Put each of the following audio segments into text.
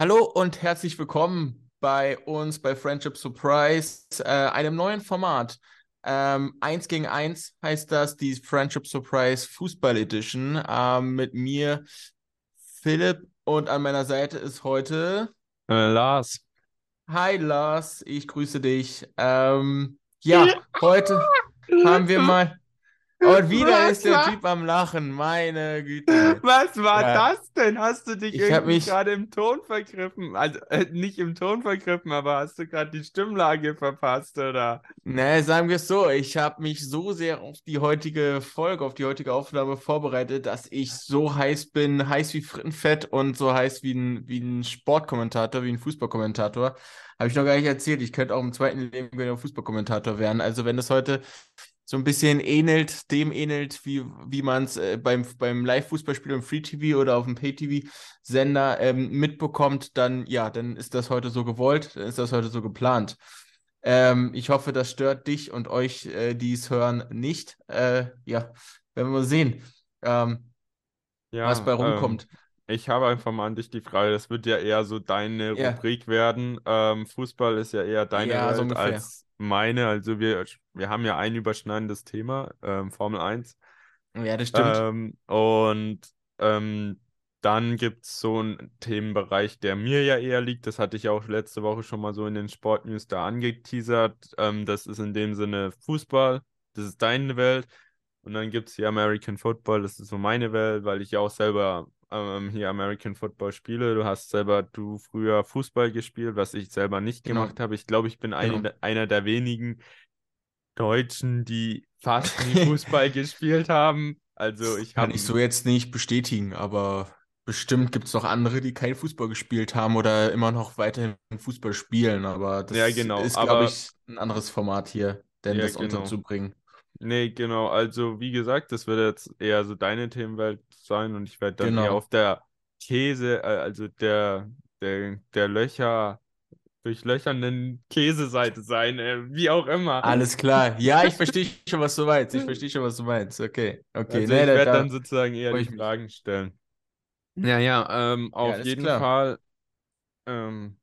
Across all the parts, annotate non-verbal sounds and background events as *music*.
Hallo und herzlich willkommen bei uns bei Friendship Surprise, äh, einem neuen Format. Ähm, eins gegen eins heißt das, die Friendship Surprise Fußball Edition. Ähm, mit mir Philipp und an meiner Seite ist heute Äh, Lars. Hi Lars, ich grüße dich. Ähm, ja, heute haben wir mal. Und wieder Was ist der war, Typ am Lachen, meine Güte. was war Ja, das denn? Hast du dich ich irgendwie mich. gerade im Ton vergriffen? Also äh, nicht im Ton vergriffen, aber hast du gerade die Stimmlage verpasst, oder? Ne, sagen wir es so, ich habe mich so sehr auf die heutige Folge, auf die heutige Aufnahme vorbereitet, dass ich so heiß bin, heiß wie Frittenfett und so heiß wie ein, wie ein Sportkommentator, wie ein Fußballkommentator. Habe ich noch gar nicht erzählt. Ich könnte auch im zweiten Leben gerne Fußballkommentator werden. Also wenn das heute so ein bisschen ähnelt, dem ähnelt, wie, wie man es äh, beim, beim Live-Fußballspiel im Free-TV oder auf dem Pay-TV-Sender ähm, mitbekommt, dann ja, dann ist das heute so gewollt, dann ist das heute so geplant. Ähm, ich hoffe, das stört dich und euch, äh, die es hören, nicht. Äh, ja, werden wir mal sehen, ähm, was bei Ja, ähm, rumkommt. ich habe einfach mal an dich die Frage, das wird ja eher so deine Ja, Rubrik werden. Ähm, Fußball ist ja eher deine ja, so Welt ungefähr. als meine. Also wir, wir haben ja ein überschneidendes Thema, ähm, Formel 1. Ja, das stimmt. Ähm, und ähm, dann gibt es so einen Themenbereich, der mir ja eher liegt. Das hatte ich auch letzte Woche schon mal so in den Sportnews da angeteasert. Ähm, das ist in dem Sinne Fußball. Das ist deine Welt. Und dann gibt es hier American Football. Das ist so meine Welt, weil ich ja auch selber ähm, hier American Football spiele. Du hast selber, du früher Fußball gespielt, was ich selber nicht Genau, gemacht habe. Ich glaube, ich bin genau. eine, einer der wenigen Deutschen, die fast nie *laughs* Fußball gespielt haben. Also ich Kann ich habe, so jetzt nicht bestätigen, aber bestimmt gibt es noch andere, die kein Fußball gespielt haben oder immer noch weiterhin Fußball spielen. Aber ja das genau, ist, glaube ich, ein anderes Format hier, denn ja das genau. unterzubringen. Nee, genau, also wie gesagt, das wird jetzt eher so deine Themenwelt sein und ich werde dann eher Genau. auf der Käse, äh, also der, der, der Löcher, durchlöchernden Käseseite sein, äh, wie auch immer. Alles klar. Ja, ich *laughs* verstehe schon, was du meinst. Ich verstehe schon, was du meinst. Okay, okay. Also ich werde dann da sozusagen eher die. Fragen stellen. Ja, ja, ähm, Ja, auf alles jeden klar. Fall. Ähm,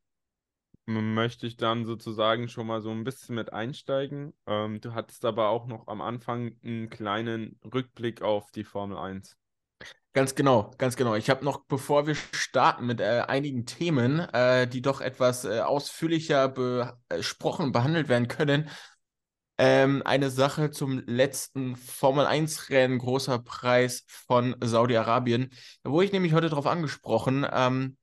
möchte ich dann sozusagen schon mal so ein bisschen mit einsteigen. Ähm, du hattest aber auch noch am Anfang einen kleinen Rückblick auf die Formel Eins. Ganz genau, ganz genau. Ich habe noch, bevor wir starten mit äh, einigen Themen, äh, die doch etwas äh, ausführlicher besprochen, behandelt werden können, ähm, eine Sache zum letzten Formel-1-Rennen, großer Preis von Saudi-Arabien. Da wurde ich nämlich heute darauf angesprochen. Ähm,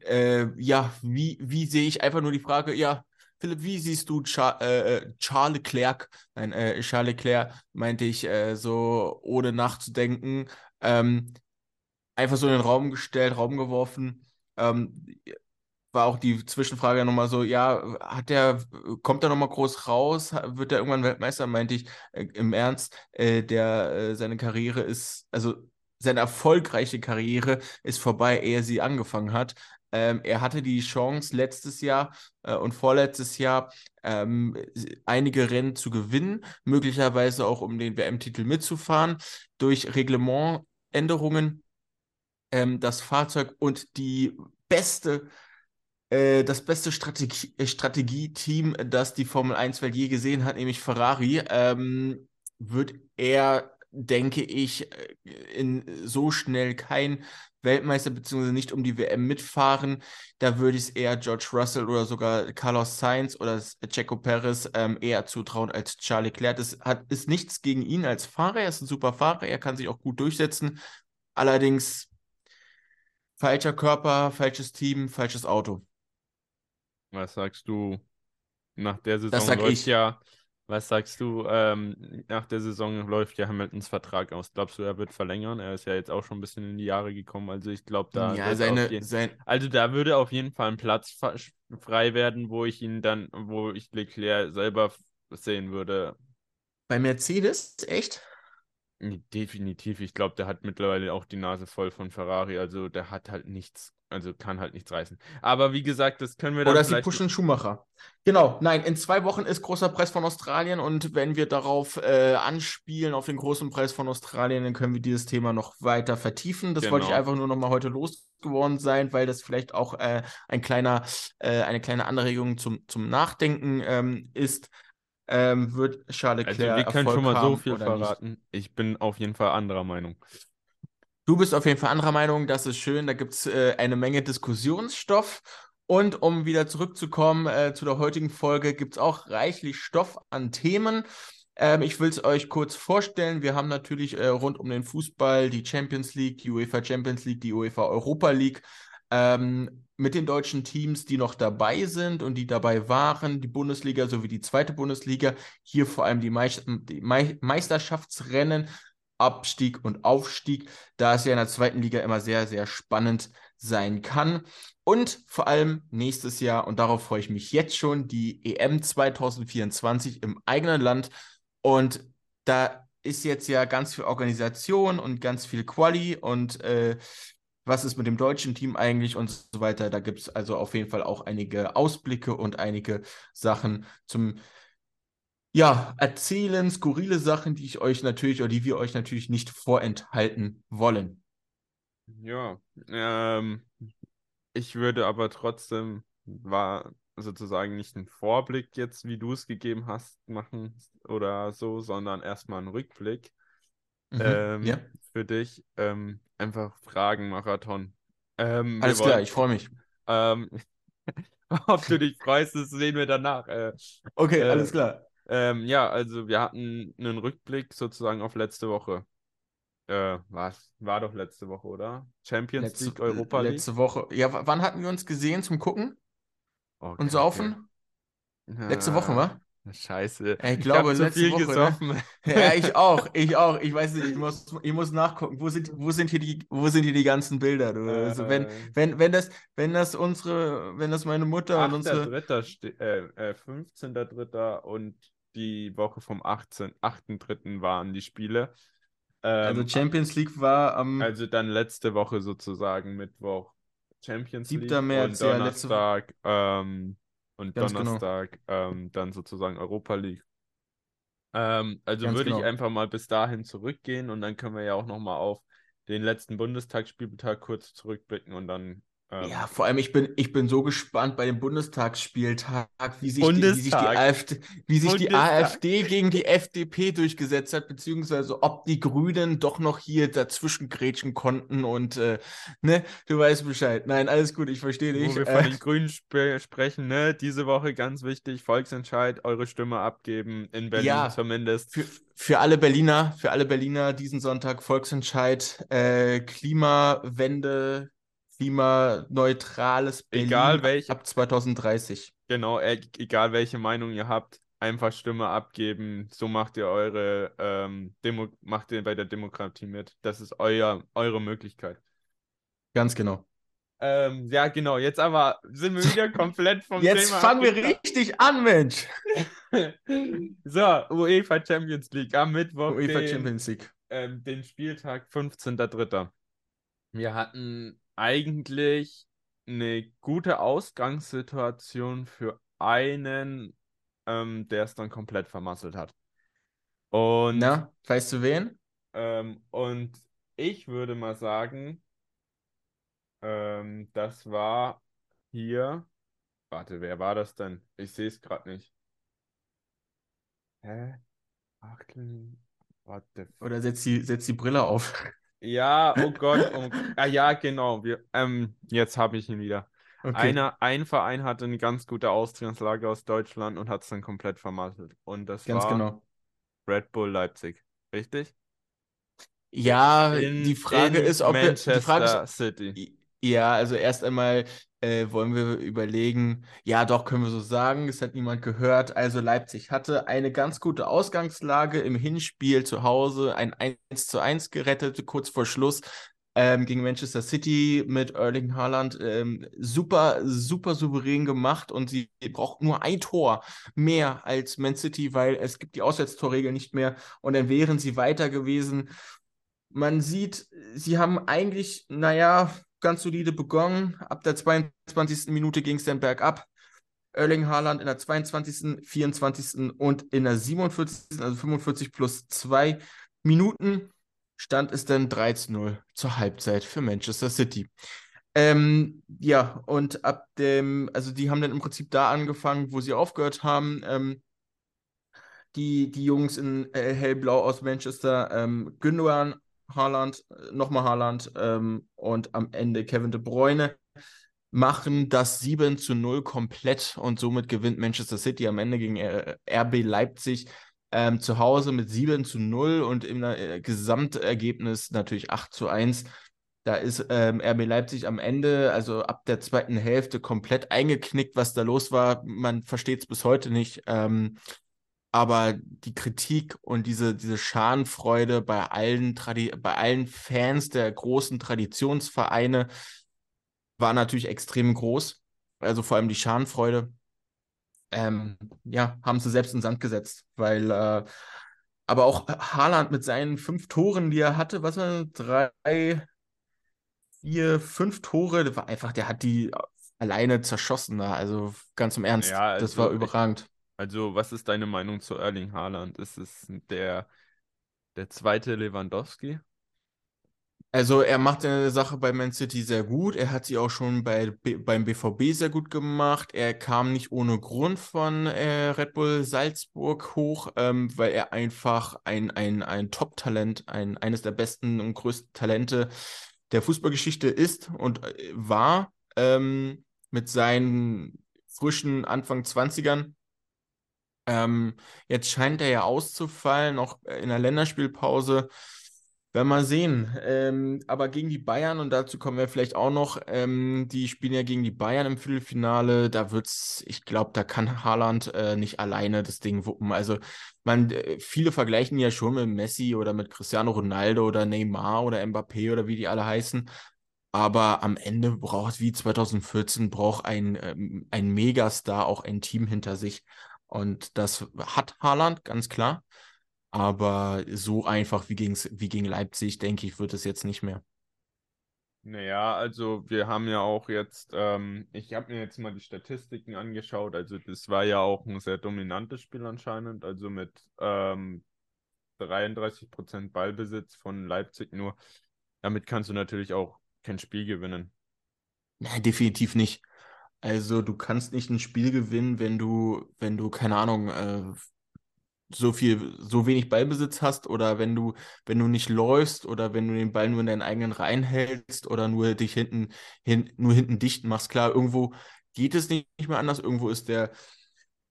äh, ja, wie, wie sehe ich einfach nur die Frage, ja, Philipp, wie siehst du Char äh, äh, Charles Leclerc? Nein, äh, Charles Leclerc meinte ich äh, so, ohne nachzudenken, ähm, einfach so in den Raum gestellt, Raum geworfen. Ähm, war auch die Zwischenfrage nochmal so, ja, hat der, kommt er nochmal groß raus? Wird er irgendwann Weltmeister? Meinte ich äh, im Ernst, äh, der, seine Karriere ist, also seine erfolgreiche Karriere ist vorbei, ehe sie angefangen hat. Ähm, er hatte die Chance, letztes Jahr äh, und vorletztes Jahr ähm, einige Rennen zu gewinnen, möglicherweise auch um den WM-Titel mitzufahren. Durch Reglementänderungen ähm, das Fahrzeug und die beste äh, das beste Strategie, äh, Strategieteam, das die Formel 1-Welt je gesehen hat, nämlich Ferrari, ähm, wird er, denke ich, äh, in so schnell kein Weltmeister beziehungsweise nicht um die WM mitfahren. Da würde ich es eher George Russell oder sogar Carlos Sainz oder Checo Perez ähm, eher zutrauen als Charles Leclerc. Das hat, ist nichts gegen ihn als Fahrer. Er ist ein super Fahrer. Er kann sich auch gut durchsetzen. Allerdings falscher Körper, falsches Team, falsches Auto. Was sagst du? Nach der Das Saison sag läuft ich. ja, was sagst du? Ähm, nach der Saison läuft ja Hamiltons Vertrag aus. Glaubst du, er wird verlängern? Er ist ja jetzt auch schon ein bisschen in die Jahre gekommen. Also ich glaube, da Ja, seine, jeden, sein, also da würde auf jeden Fall ein Platz frei werden, wo ich ihn dann, wo ich Leclerc selber sehen würde. bei Mercedes, echt? Definitiv. Ich glaube, der hat mittlerweile auch die Nase voll von Ferrari. Also der hat halt nichts, also kann halt nichts reißen. Aber wie gesagt, das können wir dann Oder sie pushen Schumacher. Genau, nein, in zwei Wochen ist großer Preis von Australien und wenn wir darauf äh, anspielen, auf den großen Preis von Australien, dann können wir dieses Thema noch weiter vertiefen. Das wollte ich Genau. einfach nur noch mal heute losgeworden sein, weil das vielleicht auch äh, ein kleiner, äh, eine kleine Anregung zum, zum Nachdenken ähm, ist. Ähm, wird Charles Also Leclerc wir können Erfolg schon mal so viel oder nicht? verraten. Ich bin auf jeden Fall anderer Meinung. Du bist auf jeden Fall anderer Meinung, das ist schön, da gibt es äh, eine Menge Diskussionsstoff. Und um wieder zurückzukommen äh, zu der heutigen Folge, gibt es auch reichlich Stoff an Themen. Ähm, ich will es euch kurz vorstellen. Wir haben natürlich äh, rund um den Fußball die Champions League, die UEFA Champions League, die UEFA Europa League. Ähm, mit den deutschen Teams, die noch dabei sind und die dabei waren, die Bundesliga sowie die zweite Bundesliga. Hier vor allem die, Meist die Me Meisterschaftsrennen, Abstieg und Aufstieg, da es ja in der zweiten Liga immer sehr, sehr spannend sein kann. Und vor allem nächstes Jahr, und darauf freue ich mich jetzt schon, die EM 2024 im eigenen Land. Und da ist jetzt ja ganz viel Organisation und ganz viel Quali und äh, was ist mit dem deutschen Team eigentlich und so weiter. Da gibt es also auf jeden Fall auch einige Ausblicke und einige Sachen zum ja, erzählen, skurrile Sachen, die ich euch natürlich oder die wir euch natürlich nicht vorenthalten wollen. Ja, ähm, ich würde aber trotzdem, war sozusagen nicht einen Vorblick jetzt, wie du es gegeben hast, machen oder so, sondern erstmal einen Rückblick Mhm, ähm, ja, für dich. Ähm, einfach Fragen-Marathon. Ähm, alles klar, wollen, ich freue mich. ähm, *laughs* ob du dich freust, das sehen wir danach. Äh, Okay, äh, alles klar. Ähm, ja, also wir hatten einen Rückblick sozusagen auf letzte Woche. Äh, was? War doch letzte Woche, oder? Champions Letzte, League, Europa League? letzte Woche. Ja, wann hatten wir uns gesehen zum Gucken Oh, und saufen? Letzte Woche, Ah, wa? Scheiße. Ja, ich Ich glaube, zu letzte viel Woche, ne? gesoffen. *laughs* Ja, ich auch, *laughs* ich auch. Ich weiß nicht, ich muss, ich muss nachgucken. Wo sind, wo sind hier die, wo sind hier die ganzen Bilder? Du? Also wenn, Äh, wenn, wenn das, wenn das unsere, wenn das meine Mutter und unsere, 8.3. ste- äh, äh, 15.3. und die Woche vom 18. 8.3. waren die Spiele. also Ähm, Champions League war am also dann letzte Woche sozusagen Mittwoch Champions 7. League März, und ja. Donnerstag ähm, und Ganz genau. Donnerstag ähm, dann sozusagen Europa League. Ähm, also Ganz würde ich genau. einfach mal bis dahin zurückgehen und dann können wir ja auch nochmal auf den letzten Bundestagsspieltag kurz zurückblicken und dann Ja, vor allem, ich bin, ich bin so gespannt bei dem Bundestagsspieltag, wie sich die, wie sich die Bundestag. AfD, wie sich die Bundestag. AfD gegen die FDP durchgesetzt hat, beziehungsweise ob die Grünen doch noch hier dazwischen grätschen konnten und äh, ne, du weißt Bescheid. Nein, alles gut, ich verstehe dich. Wo wir von den Grünen sp sprechen, ne? Diese Woche ganz wichtig, Volksentscheid, eure Stimme abgeben, in Berlin Ja, zumindest. Für, für alle Berliner, für alle Berliner diesen Sonntag Volksentscheid, äh, Klimawende, klimaneutrales Berlin Egal welche, ab 2030. genau, e egal welche Meinung ihr habt, einfach Stimme abgeben. So macht ihr eure, ähm, Demo macht ihr bei der Demokratie mit. Das ist euer, eure Möglichkeit. Ganz genau. Ähm, ja, genau, jetzt aber sind wir wieder *laughs* komplett vom Jetzt Thema fangen wir richtig an, Mensch. *laughs* So, UEFA Champions League am Mittwoch, UEFA den, Champions League. ähm, den Spieltag 15.03. Wir hatten eigentlich eine gute Ausgangssituation für einen, ähm, der es dann komplett vermasselt hat. Und, Na, weißt du wen? ähm, und ich würde mal sagen, ähm, das war hier. Warte, wer war das denn? Ich sehe es gerade nicht. Hä? Achtel. What the f Oder setz die, setz die Brille auf. Ja, oh Gott. Oh, ah ja, genau. Wir, ähm, jetzt habe ich ihn wieder. Okay, Einer, ein Verein hatte eine ganz gute Ausgangslage aus Deutschland und hat es dann komplett vermasselt. Und das ganz war genau. Red Bull Leipzig. Richtig? Ja, In, die Frage ist, ob wir, die Frage Manchester ist, City. ja, also erst einmal äh, wollen wir überlegen, ja, doch, können wir so sagen, es hat niemand gehört. Also Leipzig hatte eine ganz gute Ausgangslage im Hinspiel zu Hause, ein 1 zu 1 gerettet, kurz vor Schluss. ähm, gegen Manchester City mit Erling Haaland ähm, super, super souverän gemacht und sie braucht nur ein Tor mehr als Man City, weil es gibt die Auswärtstorregel nicht mehr und dann wären sie weiter gewesen. Man sieht, sie haben eigentlich, naja, ganz solide begonnen. Ab der 22. Minute ging es dann bergab. Erling Haaland in der 22., 24. und in der 47., also 45 plus 2 Minuten, stand es dann 3 zu 0 zur Halbzeit für Manchester City. Ähm, ja, und ab dem, also die haben dann im Prinzip da angefangen, wo sie aufgehört haben. Ähm, die, die Jungs in äh, hellblau aus Manchester, ähm, Gündogan, Haaland, äh, nochmal Haaland ähm, und am Ende Kevin De Bruyne machen das 7 zu 0 komplett und somit gewinnt Manchester City am Ende gegen äh, RB Leipzig ähm, zu Hause mit 7 zu 0 und im äh, Gesamtergebnis natürlich 8 zu 1. Da ist ähm, RB Leipzig am Ende, also ab der zweiten Hälfte, komplett eingeknickt, was da los war. Man versteht es bis heute nicht. Ähm, aber die Kritik und diese, diese Schadenfreude bei allen, Tradi bei allen Fans der großen Traditionsvereine war natürlich extrem groß. Also vor allem die Schadenfreude. Ähm, ja, haben sie selbst in den Sand gesetzt, weil äh, aber auch Haaland mit seinen fünf Toren, die er hatte, was war drei, vier, fünf Tore, das war einfach, der hat die alleine zerschossen da. Also ganz im Ernst, Ja, das war also überragend. Also was ist deine Meinung zu Erling Haaland? Ist es der, der zweite Lewandowski? Also er macht eine Sache bei Man City sehr gut. Er hat sie auch schon bei, beim BVB sehr gut gemacht. Er kam nicht ohne Grund von äh, Red Bull Salzburg hoch, ähm, weil er einfach ein, ein, ein Top-Talent, ein, eines der besten und größten Talente der Fußballgeschichte ist und äh, war ähm, mit seinen frischen Anfang Zwanzigern. Ähm, jetzt scheint er ja auszufallen, auch in der Länderspielpause. Werden wir mal sehen. Ähm, aber gegen die Bayern, und dazu kommen wir vielleicht auch noch, ähm, die spielen ja gegen die Bayern im Viertelfinale. Da wird's, ich glaube, da kann Haaland äh, nicht alleine das Ding wuppen. Also, man, äh, viele vergleichen ja schon mit Messi oder mit Cristiano Ronaldo oder Neymar oder Mbappé oder wie die alle heißen. Aber am Ende braucht, wie 2014, braucht ein, ähm, ein Megastar auch ein Team hinter sich. Und das hat Haaland, ganz klar. Aber so einfach wie, gegen's, wie gegen Leipzig, denke ich, wird es jetzt nicht mehr. Naja, also wir haben ja auch jetzt, ähm, ich habe mir jetzt mal die Statistiken angeschaut, also das war ja auch ein sehr dominantes Spiel anscheinend, also mit ähm, 33% Ballbesitz von Leipzig nur. Damit kannst du natürlich auch kein Spiel gewinnen. Nein, definitiv nicht. Also du kannst nicht ein Spiel gewinnen, wenn du, wenn du, keine Ahnung, äh, so viel, so wenig Ballbesitz hast oder wenn du, wenn du nicht läufst oder wenn du den Ball nur in deinen eigenen Reihen hältst oder nur dich hinten, hin, nur hinten dicht machst. Klar, irgendwo geht es nicht, mehr anders. Irgendwo ist der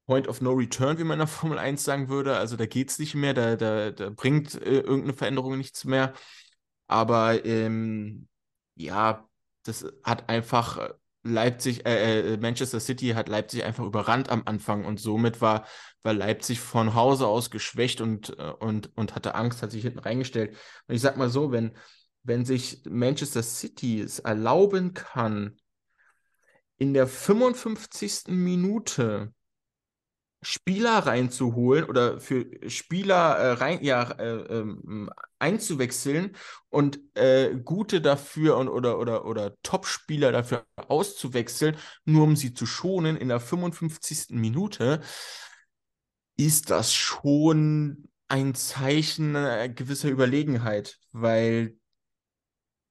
Point of No Return, wie man in der Formel 1 sagen würde. Also da geht es nicht mehr, da, da, da bringt äh, irgendeine Veränderung nichts mehr. Aber ähm, ja, das hat einfach äh, Leipzig, äh, äh, Manchester City hat Leipzig einfach überrannt am Anfang und somit war, war Leipzig von Hause aus geschwächt und, äh, und, und hatte Angst, hat sich hinten reingestellt. Und ich sag mal so, wenn, wenn sich Manchester City es erlauben kann, in der 55. Minute Spieler reinzuholen oder für Spieler äh, rein, ja, äh, ähm, einzuwechseln und äh, gute dafür und, oder, oder, oder Top-Spieler dafür auszuwechseln, nur um sie zu schonen in der 55. Minute, ist das schon ein Zeichen äh, gewisser Überlegenheit, weil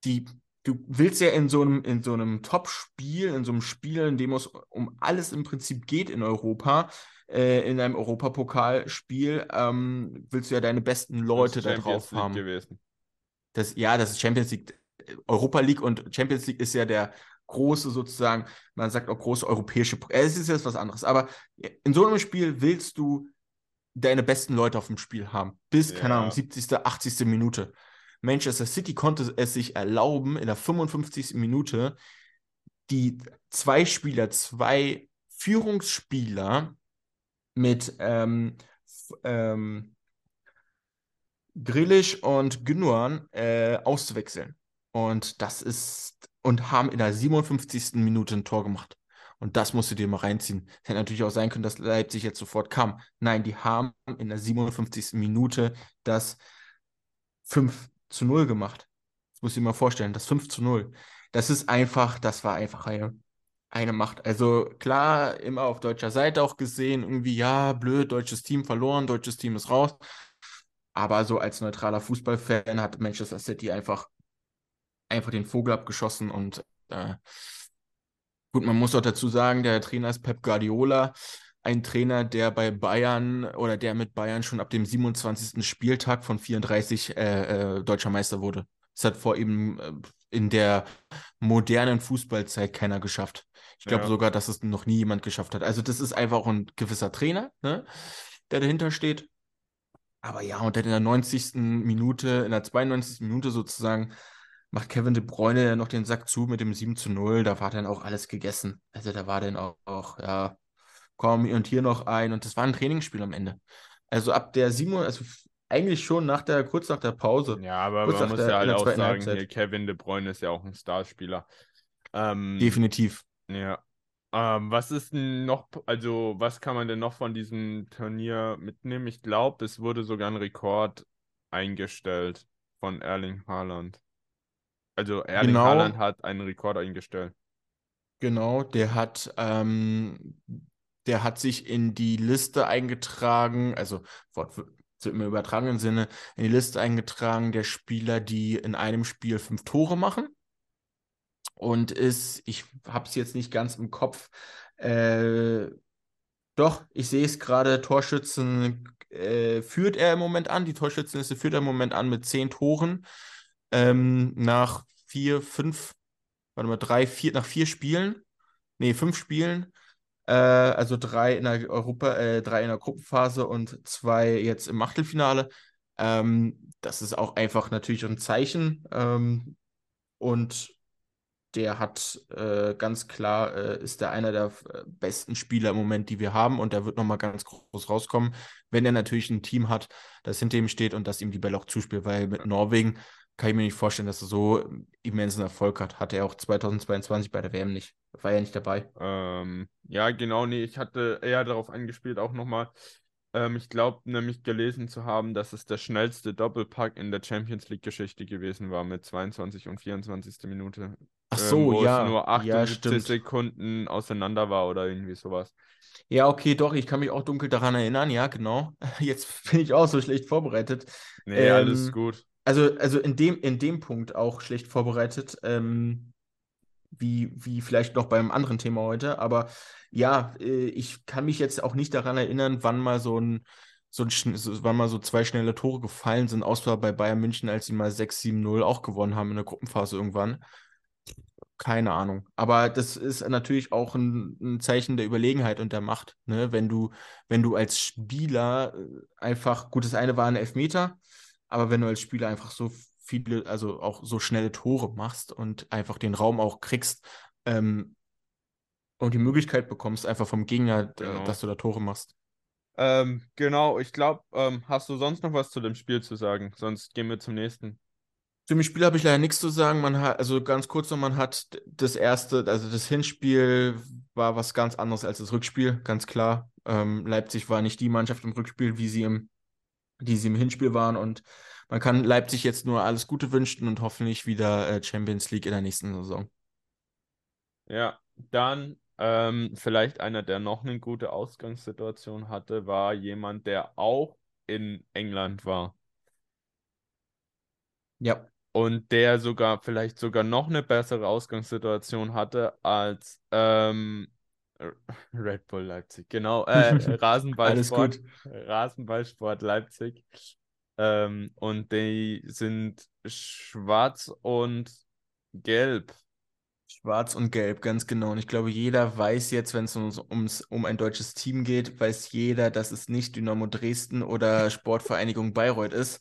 die du willst ja in so einem, in so einem Top-Spiel, in so einem Spiel, in dem es um alles im Prinzip geht in Europa, äh, in einem Europapokalspiel, ähm, willst du ja deine besten Leute da drauf League haben. gewesen. Das, ja, das ist Champions League. Europa League und Champions League ist ja der große sozusagen, man sagt auch große europäische, äh, es ist jetzt was anderes, aber in so einem Spiel willst du deine besten Leute auf dem Spiel haben. Bis, keine Ja. Ahnung, 70., 80. Minute. Manchester City konnte es sich erlauben, in der 55. Minute die zwei Spieler, zwei Führungsspieler mit ähm, ähm, Grealish und Gündogan äh, auszuwechseln. Und das ist, und haben in der 57. Minute ein Tor gemacht. Und das musst du dir mal reinziehen. Hätte natürlich auch sein können, dass Leipzig jetzt sofort kam. Nein, die haben in der 57. Minute das 5 zu 0 gemacht. Das muss ich dir mal vorstellen, das 5 zu 0. Das ist einfach, das war einfach eine, eine Macht. Also klar, immer auf deutscher Seite auch gesehen, irgendwie, ja, blöd, deutsches Team verloren, deutsches Team ist raus. Aber so als neutraler Fußballfan hat Manchester City einfach, einfach den Vogel abgeschossen und äh, gut, man muss auch dazu sagen, der Trainer ist Pep Guardiola, ein Trainer, der bei Bayern oder der mit Bayern schon ab dem 27. Spieltag von 34 äh, äh, deutscher Meister wurde. Das hat vor ihm äh, in der modernen Fußballzeit keiner geschafft. Ich glaube ja. sogar, dass es noch nie jemand geschafft hat. Also das ist einfach auch ein gewisser Trainer, ne, der dahinter steht. Aber ja, und dann in der 90. Minute, in der 92. Minute sozusagen, macht Kevin De Bruyne noch den Sack zu mit dem 7 zu 0. Da war dann auch alles gegessen. Also da war dann auch, auch ja, komm, und hier noch ein. Und das war ein Trainingsspiel am Ende. Also ab der 7, also eigentlich schon nach der, kurz nach der Pause. Ja, aber man muss der, ja halt auch sagen, hier Kevin De Bruyne ist ja auch ein Starspieler. Ähm, Definitiv. Ja. Ähm, was ist denn noch, also was kann man denn noch von diesem Turnier mitnehmen? Ich glaube, es wurde sogar ein Rekord eingestellt von Erling Haaland. Also Erling genau, Haaland hat einen Rekord eingestellt. Genau, der hat, ähm, der hat sich in die Liste eingetragen, also im übertragenen Sinne, in die Liste eingetragen der Spieler, die in einem Spiel fünf Tore machen und ist, ich habe es jetzt nicht ganz im Kopf, äh, doch, ich sehe es gerade, Torschützen äh, führt er im Moment an, die Torschützenliste führt er im Moment an mit zehn Toren ähm, nach vier, fünf, warte mal, drei, vier, nach vier Spielen, nee, fünf Spielen, äh, also drei in der Europa, äh, drei in der Gruppenphase und zwei jetzt im Achtelfinale. Ähm, das ist auch einfach natürlich ein Zeichen ähm, und der hat äh, ganz klar, äh, ist der einer der äh, besten Spieler im Moment, die wir haben und der wird nochmal ganz groß rauskommen, wenn er natürlich ein Team hat, das hinter ihm steht und das ihm die Bälle auch zuspielt, weil mit Norwegen kann ich mir nicht vorstellen, dass er so immensen Erfolg hat. Hatte er auch 2022 bei der WM nicht. War er nicht dabei. Ähm, ja, genau, nee, ich hatte eher darauf angespielt, auch nochmal. Ähm, ich glaube nämlich gelesen zu haben, dass es der schnellste Doppelpack in der Champions League-Geschichte gewesen war mit 22 und 24. Minute. Ach so, ähm, wo ja. es nur 78 ja, Sekunden auseinander war oder irgendwie sowas. Ja, okay, doch, ich kann mich auch dunkel daran erinnern, ja, genau. *laughs* Jetzt bin ich auch so schlecht vorbereitet. Nee, ähm, alles gut. Also, also in, dem, in dem Punkt auch schlecht vorbereitet, ähm, wie, wie vielleicht noch beim anderen Thema heute. Aber ja, äh, ich kann mich jetzt auch nicht daran erinnern, wann mal so ein, so ein wann mal so zwei schnelle Tore gefallen sind, außer bei Bayern München, als sie mal 6-7-0 auch gewonnen haben in der Gruppenphase irgendwann. Keine Ahnung. Aber das ist natürlich auch ein, ein, Zeichen der Überlegenheit und der Macht. Ne? Wenn du, wenn du als Spieler äh, einfach, gut, das eine war ein Elfmeter, aber wenn du als Spieler einfach so viele, also auch so schnelle Tore machst und einfach den Raum auch kriegst ähm, und die Möglichkeit bekommst, einfach vom Gegner, genau. dass du da Tore machst. Ähm, genau, ich glaube, ähm, hast du sonst noch was zu dem Spiel zu sagen? Sonst gehen wir zum nächsten. Zu dem Spiel habe ich leider nichts zu sagen. Man hat, also ganz kurz noch, man hat das erste, also das Hinspiel war was ganz anderes als das Rückspiel, ganz klar. Ähm, Leipzig war nicht die Mannschaft im Rückspiel, wie sie im, die sie im Hinspiel waren. Und man kann Leipzig jetzt nur alles Gute wünschen und hoffentlich wieder äh, Champions League in der nächsten Saison. Ja, dann ähm, vielleicht einer, der noch eine gute Ausgangssituation hatte, war jemand, der auch in England war. Ja und der sogar vielleicht sogar noch eine bessere Ausgangssituation hatte als ähm, Red Bull Leipzig, genau, äh, *laughs* Rasenballsport, Rasenballsport Leipzig. Ähm, und die sind schwarz und gelb Schwarz und Gelb, ganz genau. Und ich glaube, jeder weiß jetzt, wenn es ums, um ein deutsches Team geht, weiß jeder, dass es nicht Dynamo Dresden oder Sportvereinigung Bayreuth ist.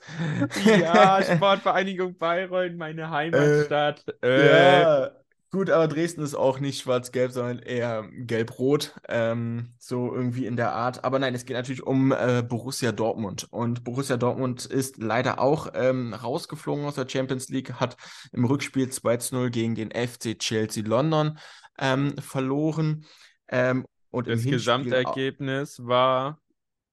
Ja, *laughs* Sportvereinigung Bayreuth, meine Heimatstadt. Äh, äh, ja. Gut, aber Dresden ist auch nicht schwarz-gelb, sondern eher gelb-rot, ähm, so irgendwie in der Art. Aber nein, es geht natürlich um äh, Borussia Dortmund. Und Borussia Dortmund ist leider auch ähm, rausgeflogen aus der Champions League, hat im Rückspiel 2 0 gegen den FC Chelsea London ähm, verloren. Ähm, und das Gesamtergebnis war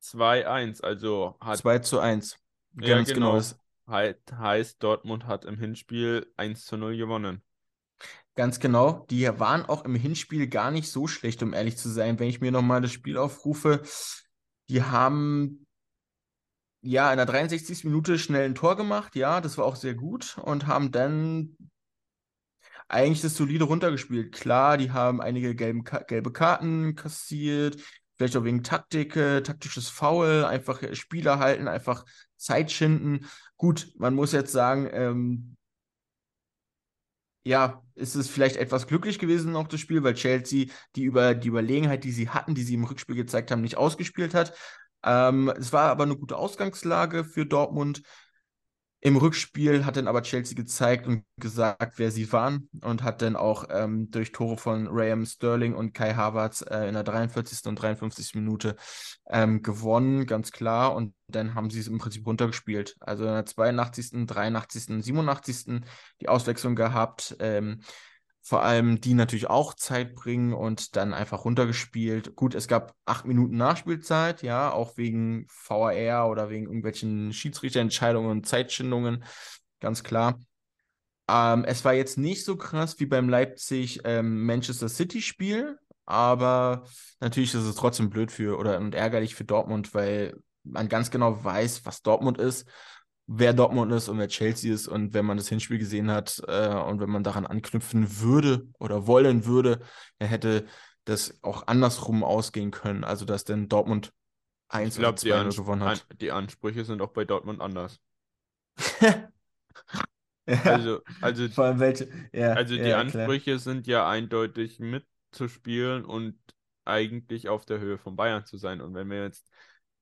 2-1, also hat 2 zu 1. Ja, Ganz genau. genau. He heißt, Dortmund hat im Hinspiel 1 zu 0 gewonnen. Ganz genau. Die waren auch im Hinspiel gar nicht so schlecht, um ehrlich zu sein. Wenn ich mir nochmal das Spiel aufrufe, die haben ja in der 63. Minute schnell ein Tor gemacht. Ja, das war auch sehr gut und haben dann eigentlich das solide runtergespielt. Klar, die haben einige gelben, gelbe Karten kassiert, vielleicht auch wegen Taktik, äh, taktisches Foul, einfach Spieler halten, einfach Zeit schinden. Gut, man muss jetzt sagen, ähm, ja, ist es vielleicht etwas glücklich gewesen noch das Spiel, weil Chelsea die über die Überlegenheit, die sie hatten, die sie im Rückspiel gezeigt haben, nicht ausgespielt hat. Ähm, es war aber eine gute Ausgangslage für Dortmund. Im Rückspiel hat dann aber Chelsea gezeigt und gesagt, wer sie waren und hat dann auch ähm, durch Tore von Raheem Sterling und Kai Havertz äh, in der 43. und 53. Minute ähm, gewonnen, ganz klar. Und dann haben sie es im Prinzip runtergespielt. Also in der 82., 83., 87. die Auswechslung gehabt. Ähm, vor allem die natürlich auch Zeit bringen und dann einfach runtergespielt. Gut, es gab acht Minuten Nachspielzeit, ja, auch wegen VAR oder wegen irgendwelchen Schiedsrichterentscheidungen und Zeitschindungen, ganz klar. Ähm, es war jetzt nicht so krass wie beim Leipzig ähm, Manchester City Spiel, aber natürlich ist es trotzdem blöd für oder und ärgerlich für Dortmund, weil man ganz genau weiß, was Dortmund ist wer Dortmund ist und wer Chelsea ist. Und wenn man das Hinspiel gesehen hat äh, und wenn man daran anknüpfen würde oder wollen würde, dann hätte das auch andersrum ausgehen können. Also, dass denn Dortmund 1 oder 2 gewonnen hat. An die Ansprüche sind auch bei Dortmund anders. ja. *laughs* Also, also, Vor allem welche, ja, also die ja, Ansprüche klar. sind ja eindeutig mitzuspielen und eigentlich auf der Höhe von Bayern zu sein. Und wenn wir jetzt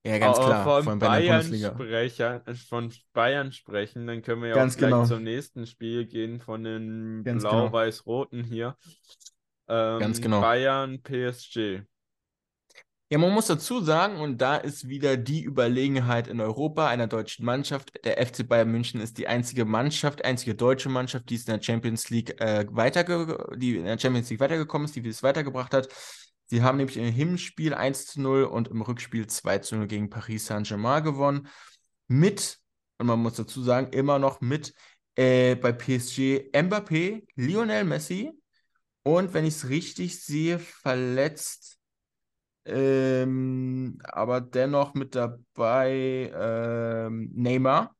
ja, ganz klar. Von, von Bayern, Sprecher, äh, von Bayern sprechen, dann können wir ja ganz auch gleich genau. zum nächsten Spiel gehen von den genau. Blau-Weiß-Roten hier. Ähm, ganz genau. Bayern, PSG. Ja, man muss dazu sagen, und da ist wieder die Überlegenheit in Europa einer deutschen Mannschaft. Der FC Bayern München ist die einzige Mannschaft, einzige deutsche Mannschaft, die es in der Champions League äh, weiterge die in der Champions League weitergekommen ist, die es weitergebracht hat. Sie haben nämlich im Hinspiel 1 zu 0 und im Rückspiel 2 zu 0 gegen Paris Saint-Germain gewonnen. Mit, und man muss dazu sagen, immer noch mit äh, bei PSG Mbappé, Lionel Messi und, wenn ich es richtig sehe, verletzt, ähm, aber dennoch mit dabei ähm, Neymar.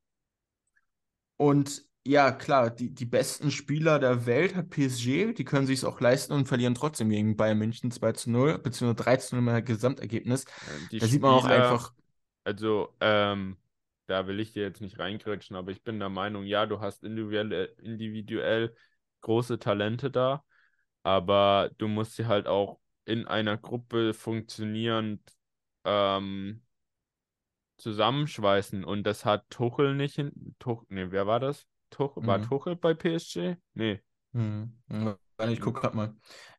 Und ja, klar, die, die besten Spieler der Welt hat PSG, die können sich es auch leisten und verlieren trotzdem gegen Bayern München 2 zu 0, beziehungsweise 3 zu 0 im Gesamtergebnis. Die da sieht man auch einfach. Also, ähm, da will ich dir jetzt nicht reingrätschen, aber ich bin der Meinung, ja, du hast individuell, individuell große Talente da, aber du musst sie halt auch in einer Gruppe funktionierend ähm, zusammenschweißen und das hat Tuchel nicht hin. Tuch, nee, wer war das? Tuchel, war mhm. Tuchel bei PSG? Nee. Mhm. Ich gucke gerade mal.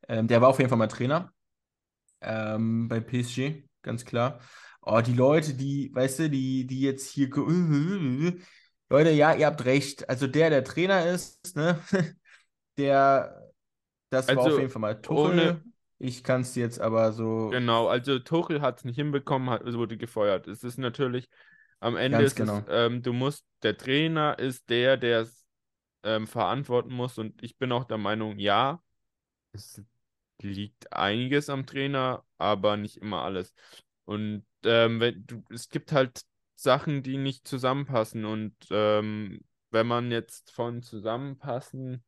Ähm, der war auf jeden Fall mal Trainer ähm, bei PSG, ganz klar. Oh, die Leute, die, weißt du, die, die jetzt hier. *laughs* Leute, ja, ihr habt recht. Also der, der Trainer ist, ne, *laughs* der, das also, war auf jeden Fall mal Tuchel. Ohne, ich kann es jetzt aber so. Genau, also Tuchel hat es nicht hinbekommen, hat, wurde gefeuert. Es ist natürlich am Ende Ganz ist genau. es, ähm, du musst, der Trainer ist der, der es ähm, verantworten muss. Und ich bin auch der Meinung, ja, es liegt einiges am Trainer, aber nicht immer alles. Und ähm, wenn du, es gibt halt Sachen, die nicht zusammenpassen. Und ähm, wenn man jetzt von zusammenpassen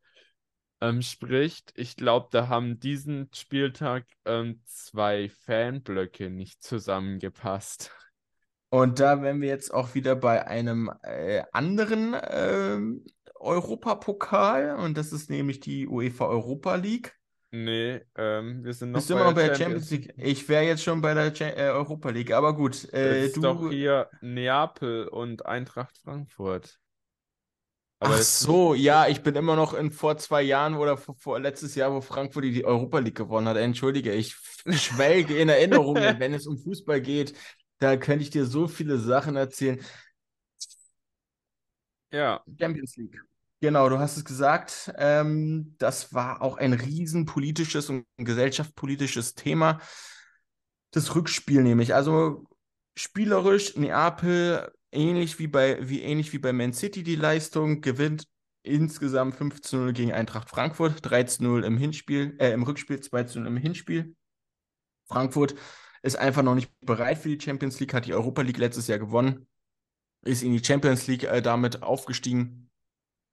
ähm, spricht, ich glaube, da haben diesen Spieltag ähm, zwei Fanblöcke nicht zusammengepasst. Und da wären wir jetzt auch wieder bei einem äh, anderen äh, Europapokal und das ist nämlich die UEFA Europa League. Nee, ähm, wir sind noch Bist bei, immer bei der Champions League. Ich wäre jetzt schon bei der Cha äh, Europa League, aber gut. Äh, ist du... doch hier Neapel und Eintracht Frankfurt. Aber Ach so, ja, ich bin immer noch in vor zwei Jahren oder vor, vor letztes Jahr, wo Frankfurt die Europa League gewonnen hat. Entschuldige, ich schwelge in Erinnerungen, *laughs* wenn es um Fußball geht. Da könnte ich dir so viele Sachen erzählen. ja, Champions League. Genau, du hast es gesagt. Ähm, das war auch ein riesenpolitisches und gesellschaftspolitisches Thema. Das Rückspiel nämlich. Also spielerisch Neapel, ähnlich wie bei, wie, ähnlich wie bei Man City die Leistung, gewinnt insgesamt 5 zu 0 gegen Eintracht Frankfurt, 3 zu 0 im Hinspiel, äh, im Rückspiel, 2 zu 0 im Hinspiel. Frankfurt ist einfach noch nicht bereit für die Champions League, hat die Europa League letztes Jahr gewonnen, ist in die Champions League äh, damit aufgestiegen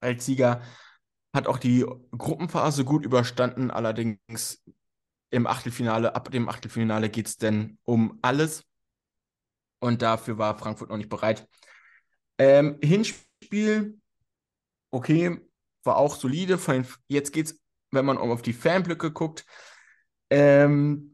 als Sieger, hat auch die Gruppenphase gut überstanden, allerdings im Achtelfinale, ab dem Achtelfinale geht es denn um alles. Und dafür war Frankfurt noch nicht bereit. Ähm, Hinspiel, okay, war auch solide. Jetzt geht's, wenn man auf die Fanblöcke guckt. Ähm,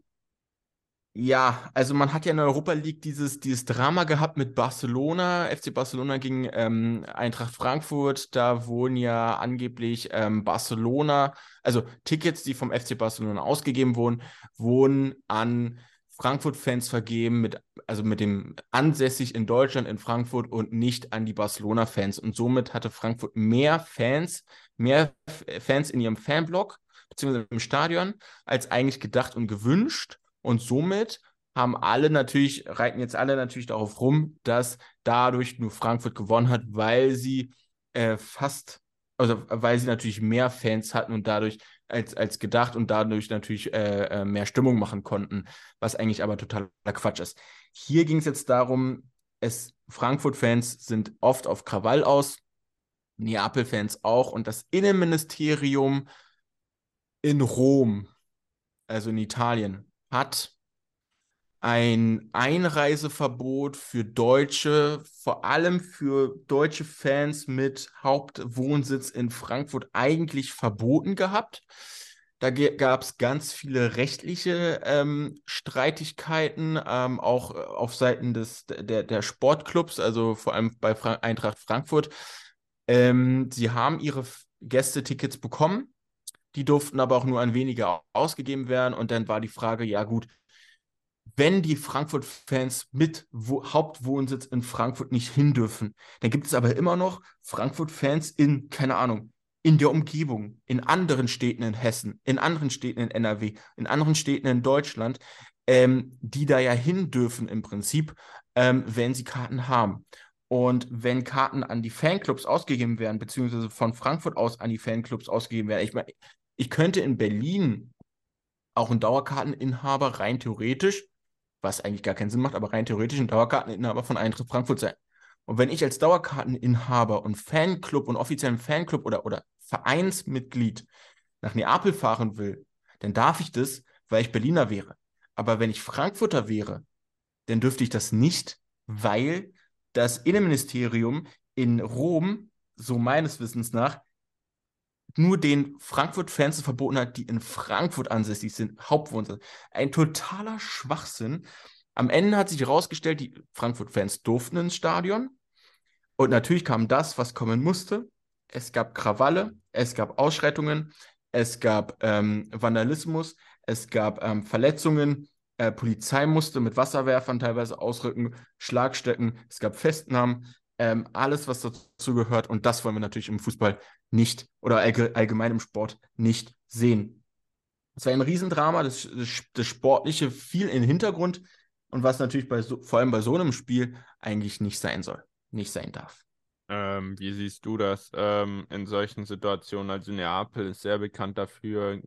ja, also man hat ja in der Europa League dieses, dieses Drama gehabt mit Barcelona, FC Barcelona gegen ähm, Eintracht Frankfurt. Da wurden ja angeblich ähm, Barcelona, also Tickets, die vom FC Barcelona ausgegeben wurden, wurden an Frankfurt-Fans vergeben, mit, also mit dem ansässig in Deutschland, in Frankfurt und nicht an die Barcelona-Fans. Und somit hatte Frankfurt mehr Fans, mehr Fans in ihrem Fanblock, beziehungsweise im Stadion, als eigentlich gedacht und gewünscht. Und somit haben alle natürlich, reiten jetzt alle natürlich darauf rum, dass dadurch nur Frankfurt gewonnen hat, weil sie äh, fast, also weil sie natürlich mehr Fans hatten und dadurch als, als gedacht und dadurch natürlich äh, äh, mehr Stimmung machen konnten, was eigentlich aber totaler Quatsch ist. Hier ging es jetzt darum, es Frankfurt-Fans sind oft auf Krawall aus, Neapel-Fans auch und das Innenministerium in Rom, also in Italien, hat ein Einreiseverbot für Deutsche, vor allem für deutsche Fans mit Hauptwohnsitz in Frankfurt eigentlich verboten gehabt. Da gab es ganz viele rechtliche ähm, Streitigkeiten, ähm, auch auf Seiten des, der, der Sportclubs, also vor allem bei Fra Eintracht Frankfurt. Ähm, sie haben ihre Gästetickets bekommen, die durften aber auch nur an wenige ausgegeben werden. Und dann war die Frage, ja gut, wenn die Frankfurt-Fans mit Wo Hauptwohnsitz in Frankfurt nicht hin dürfen, dann gibt es aber immer noch Frankfurt-Fans in, keine Ahnung, in der Umgebung, in anderen Städten in Hessen, in anderen Städten in NRW, in anderen Städten in Deutschland, ähm, die da ja hin dürfen im Prinzip, ähm, wenn sie Karten haben. Und wenn Karten an die Fanclubs ausgegeben werden, beziehungsweise von Frankfurt aus an die Fanclubs ausgegeben werden, ich meine, ich könnte in Berlin auch ein Dauerkarteninhaber rein theoretisch, was eigentlich gar keinen Sinn macht, aber rein theoretisch ein Dauerkarteninhaber von Eintracht Frankfurt sein. Und wenn ich als Dauerkarteninhaber und Fanclub und offiziellen Fanclub oder, oder Vereinsmitglied nach Neapel fahren will, dann darf ich das, weil ich Berliner wäre. Aber wenn ich Frankfurter wäre, dann dürfte ich das nicht, weil das Innenministerium in Rom, so meines Wissens nach, nur den Frankfurt-Fans verboten hat, die in Frankfurt ansässig sind, Hauptwohnsitz. Ein totaler Schwachsinn. Am Ende hat sich herausgestellt, die Frankfurt-Fans durften ins Stadion. Und natürlich kam das, was kommen musste. Es gab Krawalle, es gab Ausschreitungen, es gab ähm, Vandalismus, es gab ähm, Verletzungen. Äh, Polizei musste mit Wasserwerfern teilweise ausrücken, Schlagstöcken, es gab Festnahmen, ähm, alles, was dazu gehört. Und das wollen wir natürlich im Fußball nicht oder allg allgemein im Sport nicht sehen. Es war ein Riesendrama, das, das, das Sportliche fiel in den Hintergrund und was natürlich bei so, vor allem bei so einem Spiel eigentlich nicht sein soll, nicht sein darf. Ähm, wie siehst du das ähm, in solchen Situationen? Also Neapel ist sehr bekannt dafür,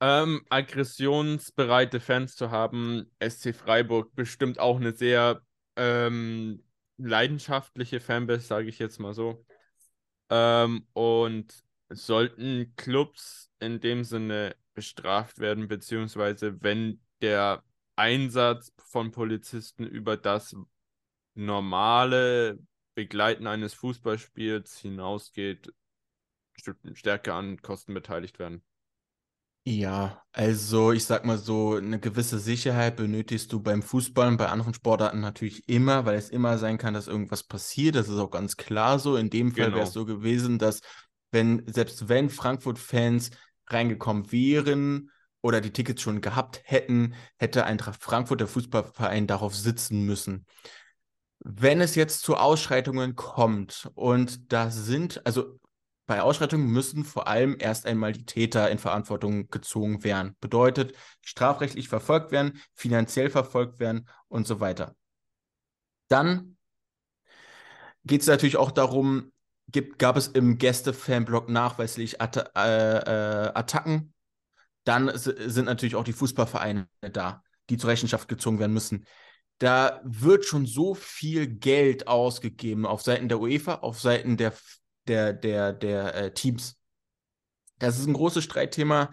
ähm, aggressionsbereite Fans zu haben. SC Freiburg bestimmt auch eine sehr ähm, leidenschaftliche Fanbase, sage ich jetzt mal so. Ähm, und sollten Clubs in dem Sinne bestraft werden, beziehungsweise wenn der Einsatz von Polizisten über das normale Begleiten eines Fußballspiels hinausgeht, stärker an Kosten beteiligt werden. Ja, also ich sag mal so, eine gewisse Sicherheit benötigst du beim Fußball und bei anderen Sportarten natürlich immer, weil es immer sein kann, dass irgendwas passiert. Das ist auch ganz klar so. In dem Fall wäre es Genau. so gewesen, dass wenn, selbst wenn Frankfurt-Fans reingekommen wären oder die Tickets schon gehabt hätten, hätte Eintracht Frankfurt, der Fußballverein, darauf sitzen müssen. Wenn es jetzt zu Ausschreitungen kommt und da sind, also bei Ausschreitungen müssen vor allem erst einmal die Täter in Verantwortung gezogen werden. Bedeutet, strafrechtlich verfolgt werden, finanziell verfolgt werden und so weiter. Dann geht es natürlich auch darum, gibt, gab es im Gäste-Fanblock nachweislich Atta äh, äh, Attacken. Dann sind natürlich auch die Fußballvereine da, die zur Rechenschaft gezogen werden müssen da wird schon so viel Geld ausgegeben auf Seiten der UEFA, auf Seiten der, der, der, der äh, Teams. Das ist ein großes Streitthema.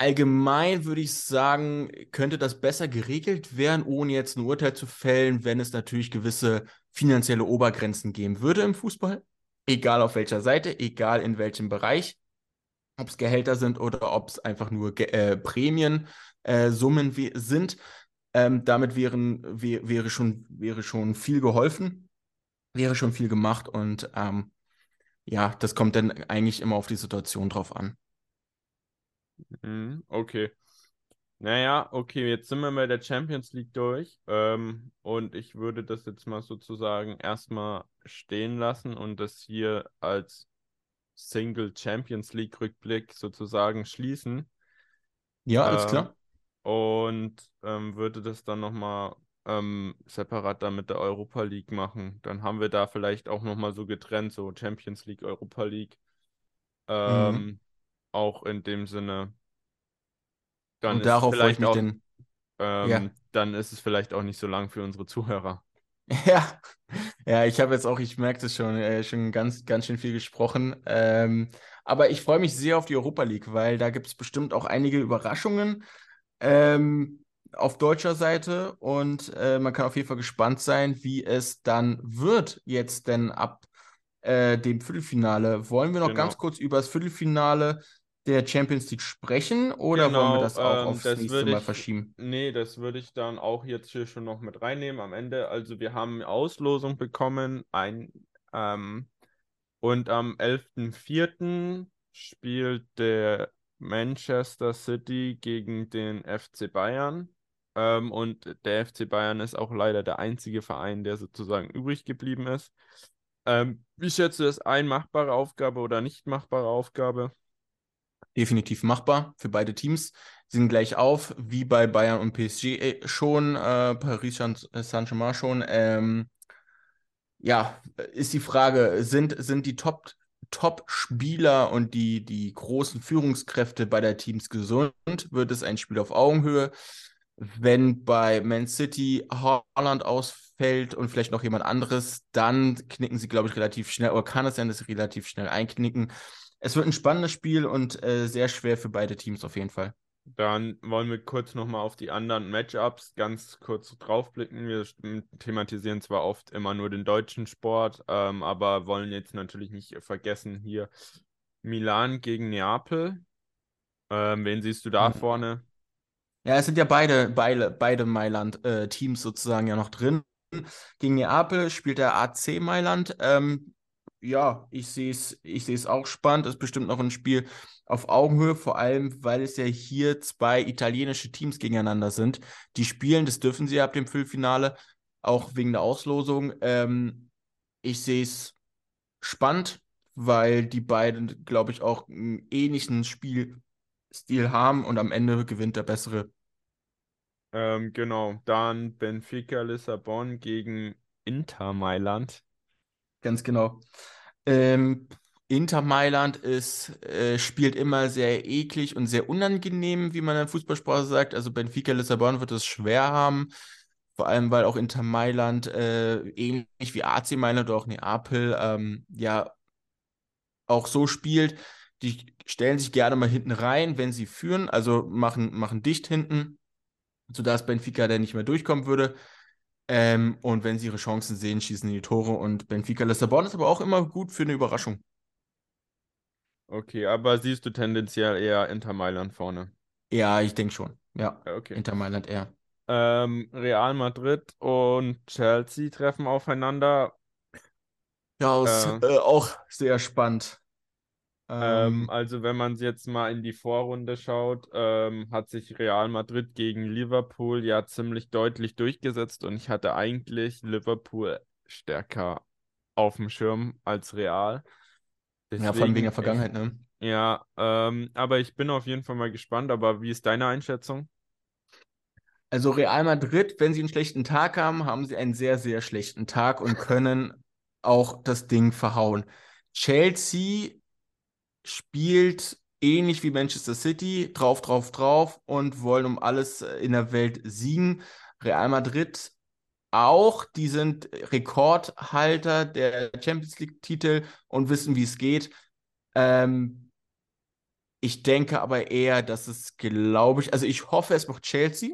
Allgemein würde ich sagen, könnte das besser geregelt werden, ohne jetzt ein Urteil zu fällen, wenn es natürlich gewisse finanzielle Obergrenzen geben würde im Fußball. Egal auf welcher Seite, egal in welchem Bereich. Ob es Gehälter sind oder ob es einfach nur äh, Prämiensummen äh, sind. Ähm, damit wären, wär, wäre, schon, wäre schon viel geholfen, wäre schon viel gemacht und ähm, ja, das kommt dann eigentlich immer auf die Situation drauf an. Mhm, okay. Naja, okay, jetzt sind wir bei der Champions League durch. Ähm, und ich würde das jetzt mal sozusagen erstmal stehen lassen und das hier als Single Champions League Rückblick sozusagen schließen. Ja, alles Ähm, klar. und ähm, würde das dann nochmal ähm, separat dann mit der Europa League machen. Dann haben wir da vielleicht auch nochmal so getrennt, so Champions League, Europa League. Ähm, Mhm. Auch in dem Sinne, dann Und ist es darauf wollte ich vielleicht mich auch, denn, ähm, ja, dann ist es vielleicht auch nicht so lang für unsere Zuhörer. *laughs* ja, ja, ich habe jetzt auch, ich merke das schon, äh, schon ganz, ganz schön viel gesprochen. Ähm, aber ich freue mich sehr auf die Europa League, weil da gibt es bestimmt auch einige Überraschungen. Ähm, auf deutscher Seite und äh, man kann auf jeden Fall gespannt sein, wie es dann wird jetzt denn ab äh, dem Viertelfinale. Wollen wir noch ganz Genau. kurz über das Viertelfinale der Champions League sprechen oder wollen wir Genau, das auch ähm, aufs das nächste würde Mal ich, verschieben? nee, das würde ich dann auch jetzt hier schon noch mit reinnehmen am Ende. Also wir haben Auslosung bekommen, ein, ähm, und am 11.04. spielt der Manchester City gegen den FC Bayern. Ähm, und der FC Bayern ist auch leider der einzige Verein, der sozusagen übrig geblieben ist. Ähm, wie schätzt du das ein? Machbare Aufgabe oder nicht machbare Aufgabe? Definitiv machbar für beide Teams. Sind gleich auf, wie bei Bayern und PSG schon, äh, Paris Saint-Germain schon. Ähm, ja, ist die Frage, sind, sind die Top, Top-Spieler und die, die großen Führungskräfte bei der Teams gesund? Wird es ein Spiel auf Augenhöhe? Wenn bei Man City Haaland ausfällt und vielleicht noch jemand anderes, dann knicken sie, glaube ich, relativ schnell, oder kann es sein, dass sie relativ schnell einknicken. Es wird ein spannendes Spiel und äh, sehr schwer für beide Teams auf jeden Fall. Dann wollen wir kurz nochmal auf die anderen Matchups ganz kurz draufblicken. Wir thematisieren zwar oft immer nur den deutschen Sport, ähm, aber wollen jetzt natürlich nicht vergessen hier Milan gegen Neapel. Ähm, wen siehst du da Mhm. vorne? Ja, es sind ja beide, beide, beide Mailand-Teams sozusagen ja noch drin. Gegen Neapel spielt der AC Mailand. Ähm, ja, ich sehe es ich seh's auch spannend. Ist bestimmt noch ein Spiel auf Augenhöhe, vor allem, weil es ja hier zwei italienische Teams gegeneinander sind. Die spielen, das dürfen sie ab dem Viertelfinale, auch wegen der Auslosung. Ähm, ich sehe es spannend, weil die beiden, glaube ich, auch einen ähnlichen Spielstil haben und am Ende gewinnt der Bessere. Ähm, genau, dann Benfica Lissabon gegen Inter Mailand. Ganz genau. Ähm, Inter Mailand ist, äh, spielt immer sehr eklig und sehr unangenehm, wie man in Fußballsprache sagt. Also Benfica Lissabon wird es schwer haben. Vor allem, weil auch Inter Mailand, äh, ähnlich wie AC Mailand oder auch Neapel, ähm, ja auch so spielt. Die stellen sich gerne mal hinten rein, wenn sie führen, also machen, machen dicht hinten, sodass Benfica dann nicht mehr durchkommen würde. Ähm, und wenn sie ihre Chancen sehen, schießen die Tore. Und Benfica Lissabon ist aber auch immer gut für eine Überraschung. Okay, aber siehst du tendenziell eher Inter Mailand vorne? Ja, ich denke schon. Ja, Okay. Inter Mailand eher. Ähm, Real Madrid und Chelsea treffen aufeinander. Ja, ist Äh, äh, auch sehr spannend. Ähm, Ähm, also wenn man jetzt mal in die Vorrunde schaut, ähm, hat sich Real Madrid gegen Liverpool ja ziemlich deutlich durchgesetzt und ich hatte eigentlich Liverpool stärker auf dem Schirm als Real. ja, vor allem wegen der Deswegen, Vergangenheit, ne? ja, ähm, aber ich bin auf jeden Fall mal gespannt. Aber wie ist deine Einschätzung? Also Real Madrid, wenn sie einen schlechten Tag haben, haben sie einen sehr, sehr schlechten Tag und können auch das Ding verhauen. Chelsea spielt ähnlich wie Manchester City, drauf, drauf, drauf und wollen um alles in der Welt siegen. Real Madrid auch, die sind Rekordhalter der Champions League-Titel und wissen, wie es geht. Ähm, ich denke aber eher, dass es, glaube ich, also ich hoffe, es macht Chelsea,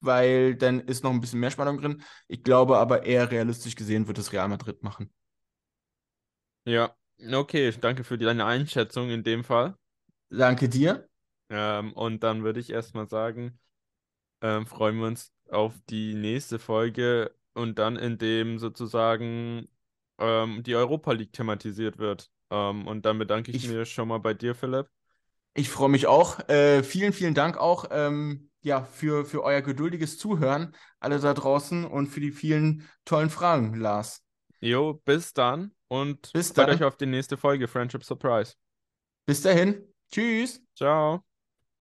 weil dann ist noch ein bisschen mehr Spannung drin. Ich glaube aber eher realistisch gesehen wird es Real Madrid machen. Ja, okay, danke für deine Einschätzung in dem Fall. Danke dir. Ähm, und dann würde ich erstmal sagen, ähm, freuen wir uns auf die nächste Folge und dann in dem sozusagen ähm, die Europa League thematisiert wird. Ähm, und dann bedanke ich Ich, mich schon mal bei dir, Philipp. ich freue mich auch. Äh, vielen, vielen Dank auch ähm, ja, für, für euer geduldiges Zuhören, alle da draußen und für die vielen tollen Fragen, Lars. Jo, bis dann und Bis freut euch dann. auf die nächste Folge Friendship Surprise. Bis dahin. Tschüss. Ciao.